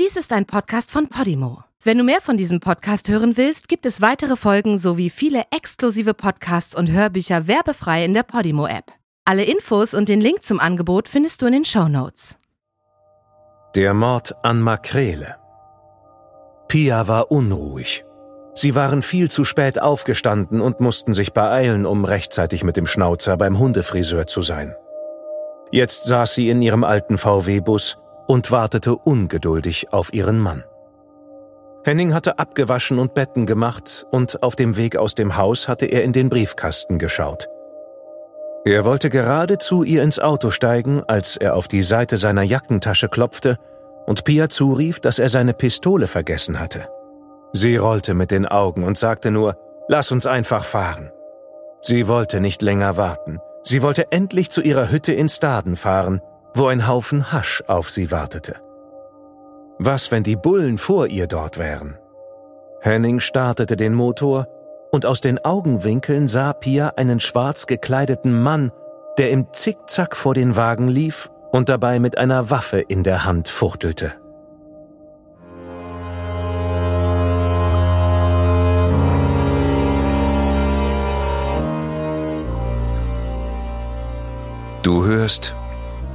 Dies ist ein Podcast von Podimo. Wenn du mehr von diesem Podcast hören willst, gibt es weitere Folgen sowie viele exklusive Podcasts und Hörbücher werbefrei in der Podimo-App. Alle Infos und den Link zum Angebot findest du in den Show Notes. Der Mord an Makrele. Pia war unruhig. Sie waren viel zu spät aufgestanden und mussten sich beeilen, um rechtzeitig mit dem Schnauzer beim Hundefriseur zu sein. Jetzt saß sie in ihrem alten VW-Bus und wartete ungeduldig auf ihren Mann. Henning hatte abgewaschen und Betten gemacht, und auf dem Weg aus dem Haus hatte er in den Briefkasten geschaut. Er wollte gerade zu ihr ins Auto steigen, als er auf die Seite seiner Jackentasche klopfte und Pia zurief, dass er seine Pistole vergessen hatte. Sie rollte mit den Augen und sagte nur, Lass uns einfach fahren. Sie wollte nicht länger warten. Sie wollte endlich zu ihrer Hütte in Staden fahren, wo ein Haufen Hasch auf sie wartete. Was, wenn die Bullen vor ihr dort wären? Henning startete den Motor und aus den Augenwinkeln sah Pia einen schwarz gekleideten Mann, der im Zickzack vor den Wagen lief und dabei mit einer Waffe in der Hand fuchtelte. Du hörst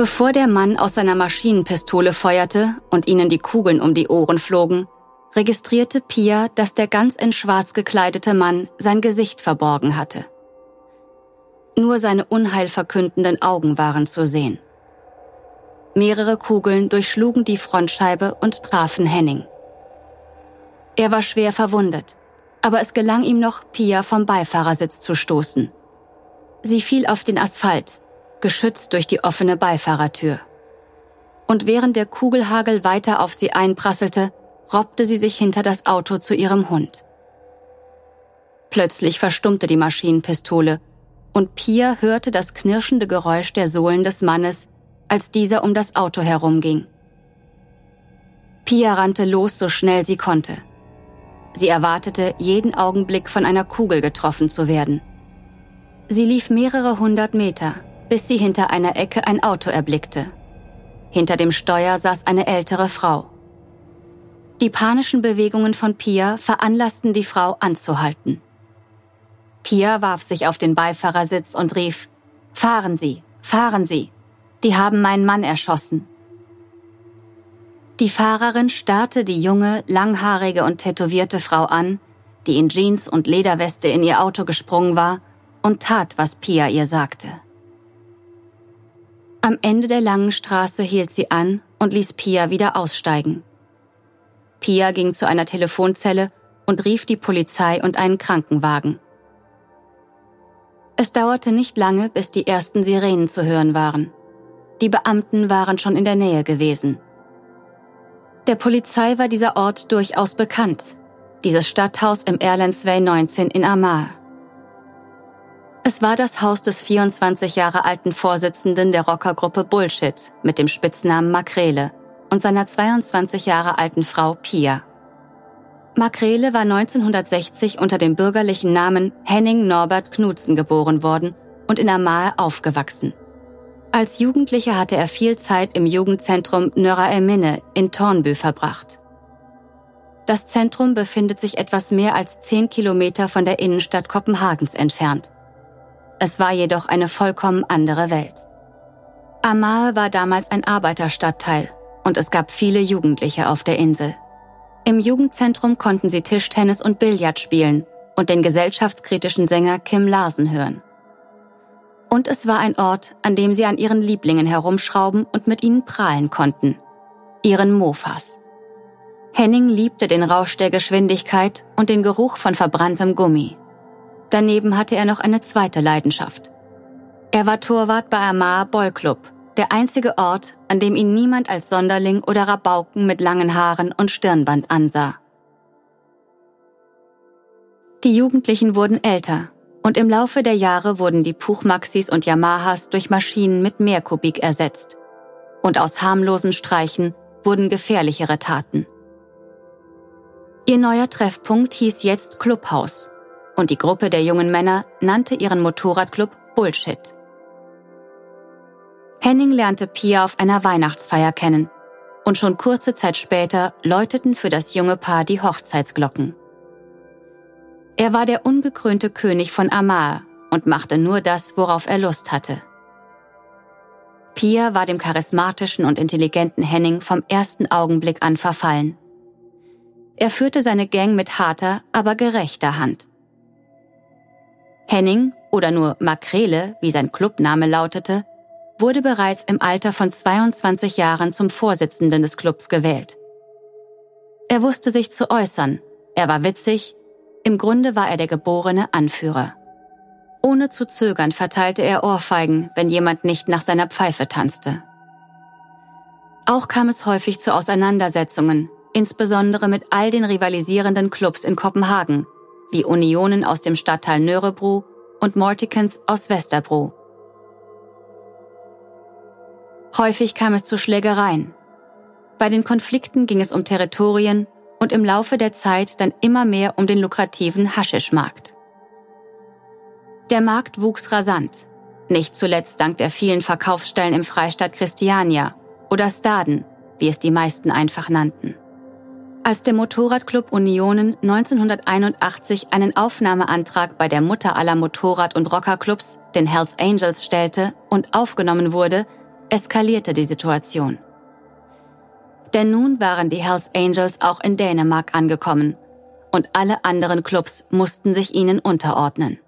Bevor der Mann aus seiner Maschinenpistole feuerte und ihnen die Kugeln um die Ohren flogen, registrierte Pia, dass der ganz in Schwarz gekleidete Mann sein Gesicht verborgen hatte. Nur seine unheilverkündenden Augen waren zu sehen. Mehrere Kugeln durchschlugen die Frontscheibe und trafen Henning. Er war schwer verwundet, aber es gelang ihm noch, Pia vom Beifahrersitz zu stoßen. Sie fiel auf den Asphalt, geschützt durch die offene Beifahrertür. Und während der Kugelhagel weiter auf sie einprasselte, robbte sie sich hinter das Auto zu ihrem Hund. Plötzlich verstummte die Maschinenpistole und Pia hörte das knirschende Geräusch der Sohlen des Mannes, als dieser um das Auto herumging. Pia rannte los, so schnell sie konnte. Sie erwartete, jeden Augenblick von einer Kugel getroffen zu werden. Sie lief mehrere hundert Meter, bis sie hinter einer Ecke ein Auto erblickte. Hinter dem Steuer saß eine ältere Frau. Die panischen Bewegungen von Pia veranlassten die Frau anzuhalten. Pia warf sich auf den Beifahrersitz und rief, Fahren Sie, fahren Sie, die haben meinen Mann erschossen. Die Fahrerin starrte die junge, langhaarige und tätowierte Frau an, die in Jeans und Lederweste in ihr Auto gesprungen war, und tat, was Pia ihr sagte. Am Ende der langen Straße hielt sie an und ließ Pia wieder aussteigen. Pia ging zu einer Telefonzelle und rief die Polizei und einen Krankenwagen. Es dauerte nicht lange, bis die ersten Sirenen zu hören waren. Die Beamten waren schon in der Nähe gewesen. Der Polizei war dieser Ort durchaus bekannt, dieses Stadthaus im Erlensway 19 in Amar. Es war das Haus des 24 Jahre alten Vorsitzenden der Rockergruppe Bullshit mit dem Spitznamen Makrele und seiner 22 Jahre alten Frau Pia. Makrele war 1960 unter dem bürgerlichen Namen Henning Norbert Knudsen geboren worden und in Amahe aufgewachsen. Als Jugendlicher hatte er viel Zeit im Jugendzentrum Nöra Emine in Tornbü verbracht. Das Zentrum befindet sich etwas mehr als 10 Kilometer von der Innenstadt Kopenhagens entfernt. Es war jedoch eine vollkommen andere Welt. Amal war damals ein Arbeiterstadtteil und es gab viele Jugendliche auf der Insel. Im Jugendzentrum konnten sie Tischtennis und Billard spielen und den gesellschaftskritischen Sänger Kim Larsen hören. Und es war ein Ort, an dem sie an ihren Lieblingen herumschrauben und mit ihnen prahlen konnten. Ihren Mofas. Henning liebte den Rausch der Geschwindigkeit und den Geruch von verbranntem Gummi. Daneben hatte er noch eine zweite Leidenschaft. Er war Torwart bei Amar Boy Club, der einzige Ort, an dem ihn niemand als Sonderling oder Rabauken mit langen Haaren und Stirnband ansah. Die Jugendlichen wurden älter und im Laufe der Jahre wurden die Puchmaxis und Yamahas durch Maschinen mit mehr Kubik ersetzt. Und aus harmlosen Streichen wurden gefährlichere Taten. Ihr neuer Treffpunkt hieß jetzt Clubhaus und die Gruppe der jungen Männer nannte ihren Motorradclub Bullshit. Henning lernte Pia auf einer Weihnachtsfeier kennen und schon kurze Zeit später läuteten für das junge Paar die Hochzeitsglocken. Er war der ungekrönte König von Amar und machte nur das, worauf er Lust hatte. Pia war dem charismatischen und intelligenten Henning vom ersten Augenblick an verfallen. Er führte seine Gang mit harter, aber gerechter Hand. Henning, oder nur Makrele, wie sein Clubname lautete, wurde bereits im Alter von 22 Jahren zum Vorsitzenden des Clubs gewählt. Er wusste sich zu äußern, er war witzig, im Grunde war er der geborene Anführer. Ohne zu zögern verteilte er Ohrfeigen, wenn jemand nicht nach seiner Pfeife tanzte. Auch kam es häufig zu Auseinandersetzungen, insbesondere mit all den rivalisierenden Clubs in Kopenhagen, wie Unionen aus dem Stadtteil Nörebro und Mortikens aus Westerbro. Häufig kam es zu Schlägereien. Bei den Konflikten ging es um Territorien und im Laufe der Zeit dann immer mehr um den lukrativen Haschischmarkt. Der Markt wuchs rasant, nicht zuletzt dank der vielen Verkaufsstellen im Freistaat Christiania oder Staden, wie es die meisten einfach nannten. Als der Motorradclub Unionen 1981 einen Aufnahmeantrag bei der Mutter aller Motorrad- und Rockerclubs, den Hells Angels, stellte und aufgenommen wurde, eskalierte die Situation. Denn nun waren die Hells Angels auch in Dänemark angekommen und alle anderen Clubs mussten sich ihnen unterordnen.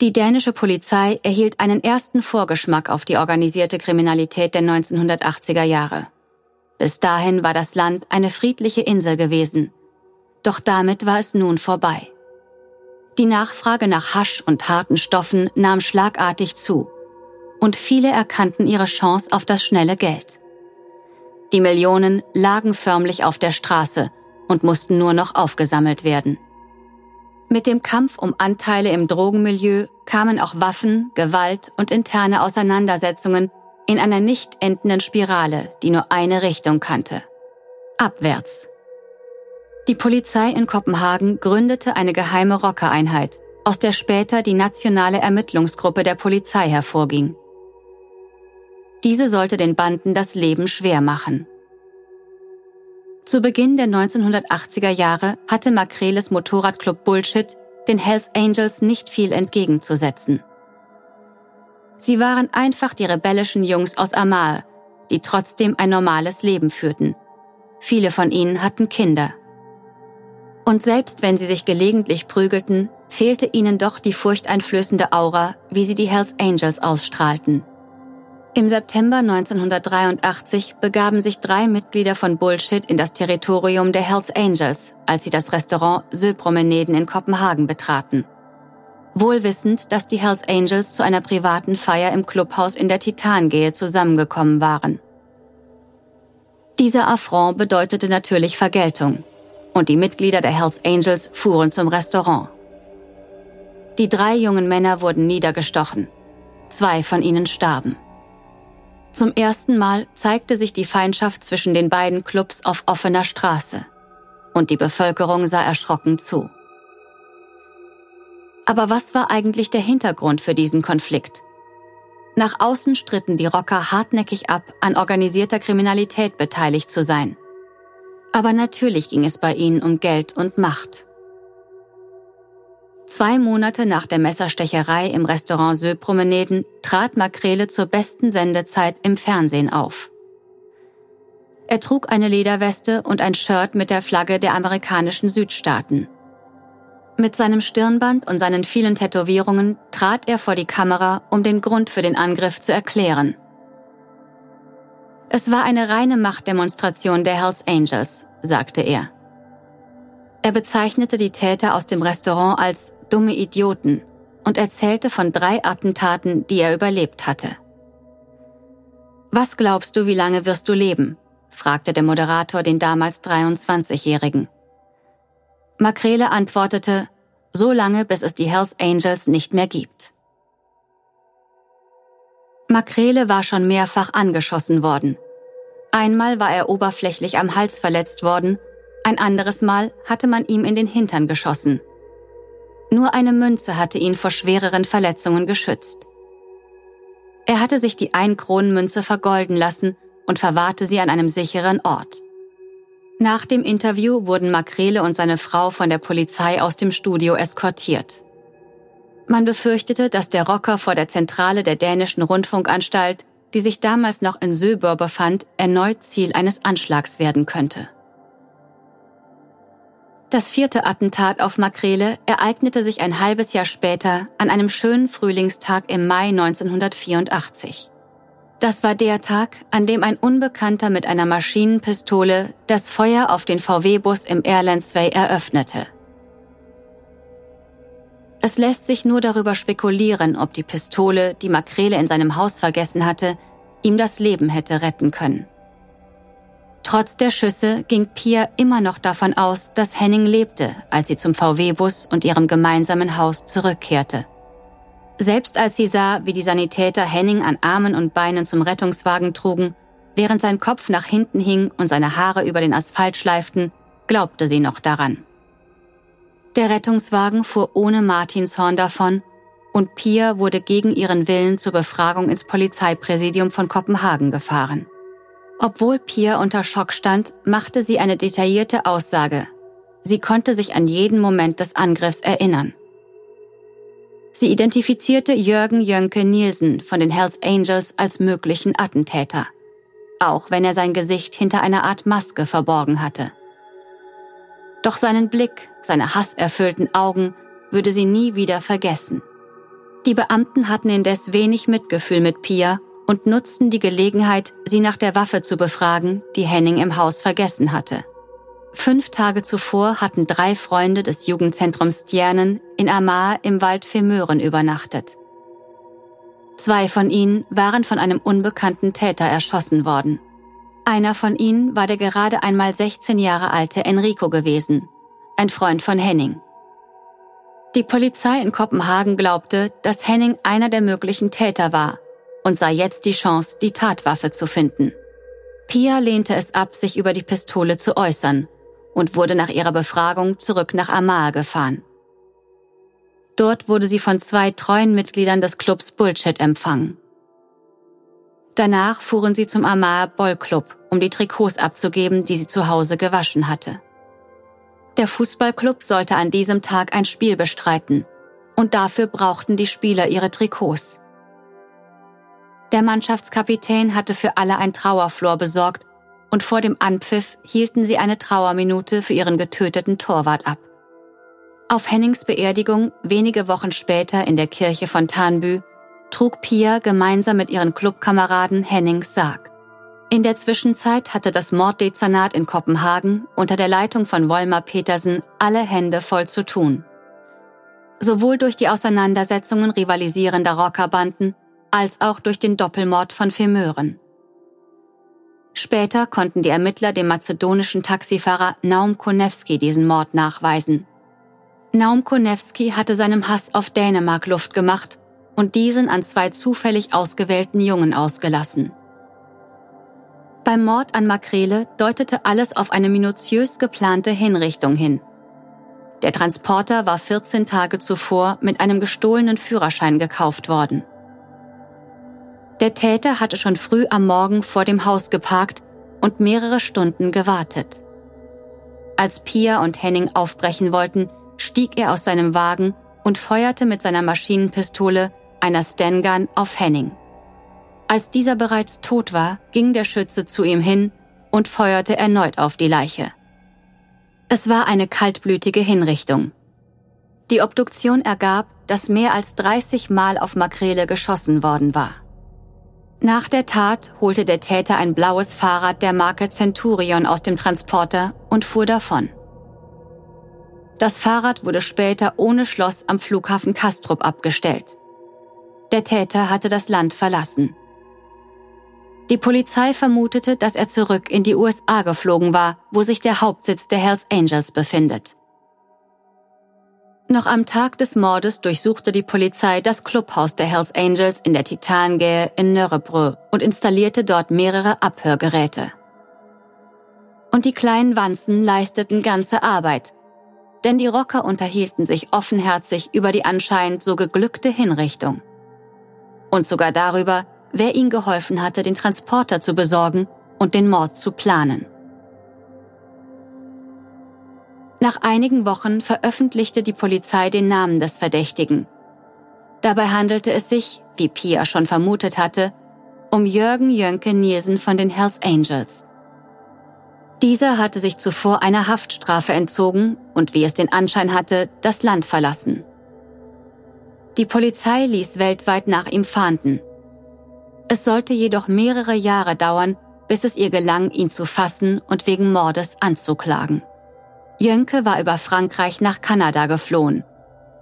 Die dänische Polizei erhielt einen ersten Vorgeschmack auf die organisierte Kriminalität der 1980er Jahre. Bis dahin war das Land eine friedliche Insel gewesen. Doch damit war es nun vorbei. Die Nachfrage nach Hasch und harten Stoffen nahm schlagartig zu. Und viele erkannten ihre Chance auf das schnelle Geld. Die Millionen lagen förmlich auf der Straße und mussten nur noch aufgesammelt werden. Mit dem Kampf um Anteile im Drogenmilieu kamen auch Waffen, Gewalt und interne Auseinandersetzungen in einer nicht endenden Spirale, die nur eine Richtung kannte. Abwärts. Die Polizei in Kopenhagen gründete eine geheime Rockereinheit, aus der später die nationale Ermittlungsgruppe der Polizei hervorging. Diese sollte den Banden das Leben schwer machen. Zu Beginn der 1980er Jahre hatte Makreles Motorradclub Bullshit den Hells Angels nicht viel entgegenzusetzen. Sie waren einfach die rebellischen Jungs aus Amal, die trotzdem ein normales Leben führten. Viele von ihnen hatten Kinder. Und selbst wenn sie sich gelegentlich prügelten, fehlte ihnen doch die furchteinflößende Aura, wie sie die Hells Angels ausstrahlten. Im September 1983 begaben sich drei Mitglieder von Bullshit in das Territorium der Hells Angels, als sie das Restaurant Söpromeneden in Kopenhagen betraten wohlwissend, dass die Hells Angels zu einer privaten Feier im Clubhaus in der Titangehe zusammengekommen waren. Dieser Affront bedeutete natürlich Vergeltung und die Mitglieder der Hells Angels fuhren zum Restaurant. Die drei jungen Männer wurden niedergestochen. Zwei von ihnen starben. Zum ersten Mal zeigte sich die Feindschaft zwischen den beiden Clubs auf offener Straße und die Bevölkerung sah erschrocken zu. Aber was war eigentlich der Hintergrund für diesen Konflikt? Nach außen stritten die Rocker hartnäckig ab, an organisierter Kriminalität beteiligt zu sein. Aber natürlich ging es bei ihnen um Geld und Macht. Zwei Monate nach der Messerstecherei im Restaurant Söpromeneden trat Makrele zur besten Sendezeit im Fernsehen auf. Er trug eine Lederweste und ein Shirt mit der Flagge der amerikanischen Südstaaten. Mit seinem Stirnband und seinen vielen Tätowierungen trat er vor die Kamera, um den Grund für den Angriff zu erklären. Es war eine reine Machtdemonstration der Hells Angels, sagte er. Er bezeichnete die Täter aus dem Restaurant als dumme Idioten und erzählte von drei Attentaten, die er überlebt hatte. Was glaubst du, wie lange wirst du leben? fragte der Moderator den damals 23-Jährigen. Makrele antwortete, so lange, bis es die Hells Angels nicht mehr gibt. Makrele war schon mehrfach angeschossen worden. Einmal war er oberflächlich am Hals verletzt worden, ein anderes Mal hatte man ihm in den Hintern geschossen. Nur eine Münze hatte ihn vor schwereren Verletzungen geschützt. Er hatte sich die Einkronenmünze vergolden lassen und verwahrte sie an einem sicheren Ort. Nach dem Interview wurden Makrele und seine Frau von der Polizei aus dem Studio eskortiert. Man befürchtete, dass der Rocker vor der Zentrale der dänischen Rundfunkanstalt, die sich damals noch in Söber befand, erneut Ziel eines Anschlags werden könnte. Das vierte Attentat auf Makrele ereignete sich ein halbes Jahr später an einem schönen Frühlingstag im Mai 1984. Das war der Tag, an dem ein Unbekannter mit einer Maschinenpistole das Feuer auf den VW-Bus im Airlandsway eröffnete. Es lässt sich nur darüber spekulieren, ob die Pistole, die Makrele in seinem Haus vergessen hatte, ihm das Leben hätte retten können. Trotz der Schüsse ging Pia immer noch davon aus, dass Henning lebte, als sie zum VW-Bus und ihrem gemeinsamen Haus zurückkehrte. Selbst als sie sah, wie die Sanitäter Henning an Armen und Beinen zum Rettungswagen trugen, während sein Kopf nach hinten hing und seine Haare über den Asphalt schleiften, glaubte sie noch daran. Der Rettungswagen fuhr ohne Martinshorn davon und Pia wurde gegen ihren Willen zur Befragung ins Polizeipräsidium von Kopenhagen gefahren. Obwohl Pia unter Schock stand, machte sie eine detaillierte Aussage. Sie konnte sich an jeden Moment des Angriffs erinnern. Sie identifizierte Jürgen Jönke Nielsen von den Hells Angels als möglichen Attentäter, auch wenn er sein Gesicht hinter einer Art Maske verborgen hatte. Doch seinen Blick, seine hasserfüllten Augen würde sie nie wieder vergessen. Die Beamten hatten indes wenig Mitgefühl mit Pia und nutzten die Gelegenheit, sie nach der Waffe zu befragen, die Henning im Haus vergessen hatte. Fünf Tage zuvor hatten drei Freunde des Jugendzentrums Stjernen in Amar im Wald Femören übernachtet. Zwei von ihnen waren von einem unbekannten Täter erschossen worden. Einer von ihnen war der gerade einmal 16 Jahre alte Enrico gewesen, ein Freund von Henning. Die Polizei in Kopenhagen glaubte, dass Henning einer der möglichen Täter war und sah jetzt die Chance, die Tatwaffe zu finden. Pia lehnte es ab, sich über die Pistole zu äußern und wurde nach ihrer Befragung zurück nach Amar gefahren. Dort wurde sie von zwei treuen Mitgliedern des Clubs Bullshit empfangen. Danach fuhren sie zum Amar Boll Club, um die Trikots abzugeben, die sie zu Hause gewaschen hatte. Der Fußballclub sollte an diesem Tag ein Spiel bestreiten und dafür brauchten die Spieler ihre Trikots. Der Mannschaftskapitän hatte für alle ein Trauerflor besorgt und vor dem Anpfiff hielten sie eine Trauerminute für ihren getöteten Torwart ab. Auf Hennings Beerdigung wenige Wochen später in der Kirche von Tanbü trug Pia gemeinsam mit ihren Clubkameraden Hennings Sarg. In der Zwischenzeit hatte das Morddezernat in Kopenhagen unter der Leitung von Wolmar Petersen alle Hände voll zu tun. Sowohl durch die Auseinandersetzungen rivalisierender Rockerbanden als auch durch den Doppelmord von Femören. Später konnten die Ermittler dem mazedonischen Taxifahrer Naum Konewski diesen Mord nachweisen. Naum Konewski hatte seinem Hass auf Dänemark Luft gemacht und diesen an zwei zufällig ausgewählten Jungen ausgelassen. Beim Mord an Makrele deutete alles auf eine minutiös geplante Hinrichtung hin. Der Transporter war 14 Tage zuvor mit einem gestohlenen Führerschein gekauft worden. Der Täter hatte schon früh am Morgen vor dem Haus geparkt und mehrere Stunden gewartet. Als Pia und Henning aufbrechen wollten, stieg er aus seinem Wagen und feuerte mit seiner Maschinenpistole, einer Stangun, auf Henning. Als dieser bereits tot war, ging der Schütze zu ihm hin, und feuerte erneut auf die Leiche. Es war eine kaltblütige Hinrichtung. Die Obduktion ergab, dass mehr als 30 Mal auf Makrele geschossen worden war. Nach der Tat holte der Täter ein blaues Fahrrad der Marke Centurion aus dem Transporter und fuhr davon. Das Fahrrad wurde später ohne Schloss am Flughafen Kastrup abgestellt. Der Täter hatte das Land verlassen. Die Polizei vermutete, dass er zurück in die USA geflogen war, wo sich der Hauptsitz der Hells Angels befindet. Noch am Tag des Mordes durchsuchte die Polizei das Clubhaus der Hells Angels in der Titangae in Nörrebrö und installierte dort mehrere Abhörgeräte. Und die kleinen Wanzen leisteten ganze Arbeit, denn die Rocker unterhielten sich offenherzig über die anscheinend so geglückte Hinrichtung. Und sogar darüber, wer ihnen geholfen hatte, den Transporter zu besorgen und den Mord zu planen. Nach einigen Wochen veröffentlichte die Polizei den Namen des Verdächtigen. Dabei handelte es sich, wie Pia schon vermutet hatte, um Jürgen Jönke Nielsen von den Hells Angels. Dieser hatte sich zuvor einer Haftstrafe entzogen und, wie es den Anschein hatte, das Land verlassen. Die Polizei ließ weltweit nach ihm fahnden. Es sollte jedoch mehrere Jahre dauern, bis es ihr gelang, ihn zu fassen und wegen Mordes anzuklagen. Jönke war über Frankreich nach Kanada geflohen.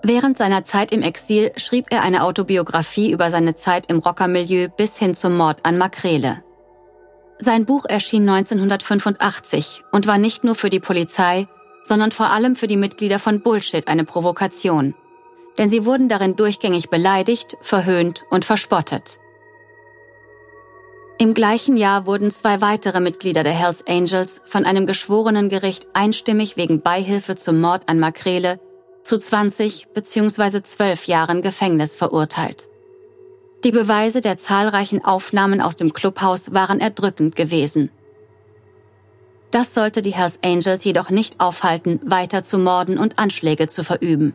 Während seiner Zeit im Exil schrieb er eine Autobiografie über seine Zeit im Rockermilieu bis hin zum Mord an Makrele. Sein Buch erschien 1985 und war nicht nur für die Polizei, sondern vor allem für die Mitglieder von Bullshit eine Provokation. Denn sie wurden darin durchgängig beleidigt, verhöhnt und verspottet. Im gleichen Jahr wurden zwei weitere Mitglieder der Hells Angels von einem geschworenen Gericht einstimmig wegen Beihilfe zum Mord an Makrele zu 20 bzw. 12 Jahren Gefängnis verurteilt. Die Beweise der zahlreichen Aufnahmen aus dem Clubhaus waren erdrückend gewesen. Das sollte die Hells Angels jedoch nicht aufhalten, weiter zu morden und Anschläge zu verüben.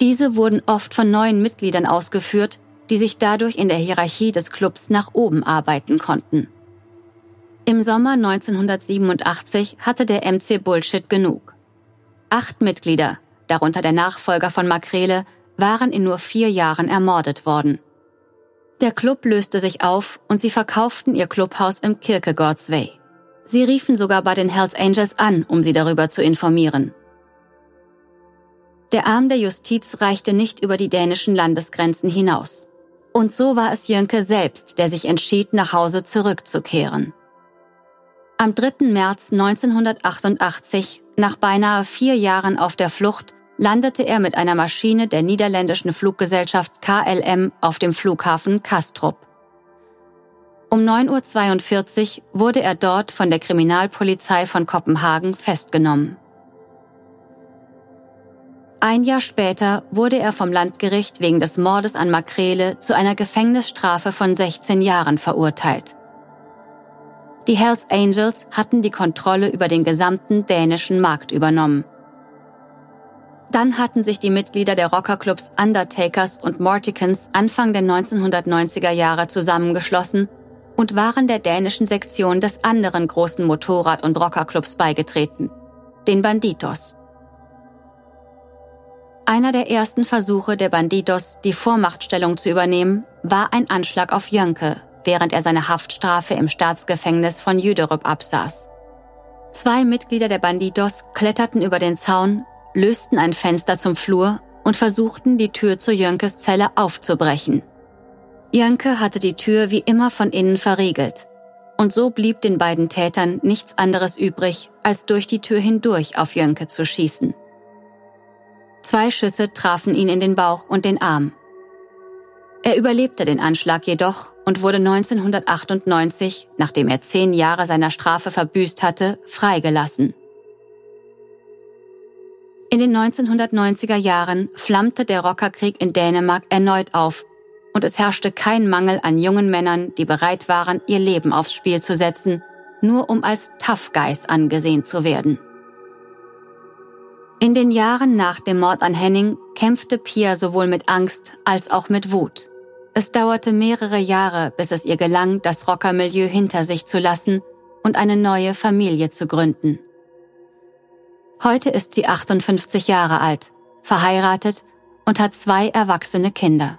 Diese wurden oft von neuen Mitgliedern ausgeführt, die sich dadurch in der Hierarchie des Clubs nach oben arbeiten konnten. Im Sommer 1987 hatte der MC Bullshit genug. Acht Mitglieder, darunter der Nachfolger von Makrele, waren in nur vier Jahren ermordet worden. Der Club löste sich auf und sie verkauften ihr Clubhaus im Kierkegaards Way. Sie riefen sogar bei den Hells Angels an, um sie darüber zu informieren. Der Arm der Justiz reichte nicht über die dänischen Landesgrenzen hinaus. Und so war es Jönke selbst, der sich entschied, nach Hause zurückzukehren. Am 3. März 1988, nach beinahe vier Jahren auf der Flucht, landete er mit einer Maschine der niederländischen Fluggesellschaft KLM auf dem Flughafen Kastrup. Um 9.42 Uhr wurde er dort von der Kriminalpolizei von Kopenhagen festgenommen. Ein Jahr später wurde er vom Landgericht wegen des Mordes an Makrele zu einer Gefängnisstrafe von 16 Jahren verurteilt. Die Hells Angels hatten die Kontrolle über den gesamten dänischen Markt übernommen. Dann hatten sich die Mitglieder der Rockerclubs Undertakers und Morticans Anfang der 1990er Jahre zusammengeschlossen und waren der dänischen Sektion des anderen großen Motorrad- und Rockerclubs beigetreten, den Banditos. Einer der ersten Versuche der Bandidos, die Vormachtstellung zu übernehmen, war ein Anschlag auf Jönke, während er seine Haftstrafe im Staatsgefängnis von Jüderup absaß. Zwei Mitglieder der Bandidos kletterten über den Zaun, lösten ein Fenster zum Flur und versuchten, die Tür zu Jönkes Zelle aufzubrechen. Jönke hatte die Tür wie immer von innen verriegelt. Und so blieb den beiden Tätern nichts anderes übrig, als durch die Tür hindurch auf Jönke zu schießen. Zwei Schüsse trafen ihn in den Bauch und den Arm. Er überlebte den Anschlag jedoch und wurde 1998, nachdem er zehn Jahre seiner Strafe verbüßt hatte, freigelassen. In den 1990er Jahren flammte der Rockerkrieg in Dänemark erneut auf und es herrschte kein Mangel an jungen Männern, die bereit waren, ihr Leben aufs Spiel zu setzen, nur um als Tough Guys angesehen zu werden. In den Jahren nach dem Mord an Henning kämpfte Pia sowohl mit Angst als auch mit Wut. Es dauerte mehrere Jahre, bis es ihr gelang, das Rockermilieu hinter sich zu lassen und eine neue Familie zu gründen. Heute ist sie 58 Jahre alt, verheiratet und hat zwei erwachsene Kinder.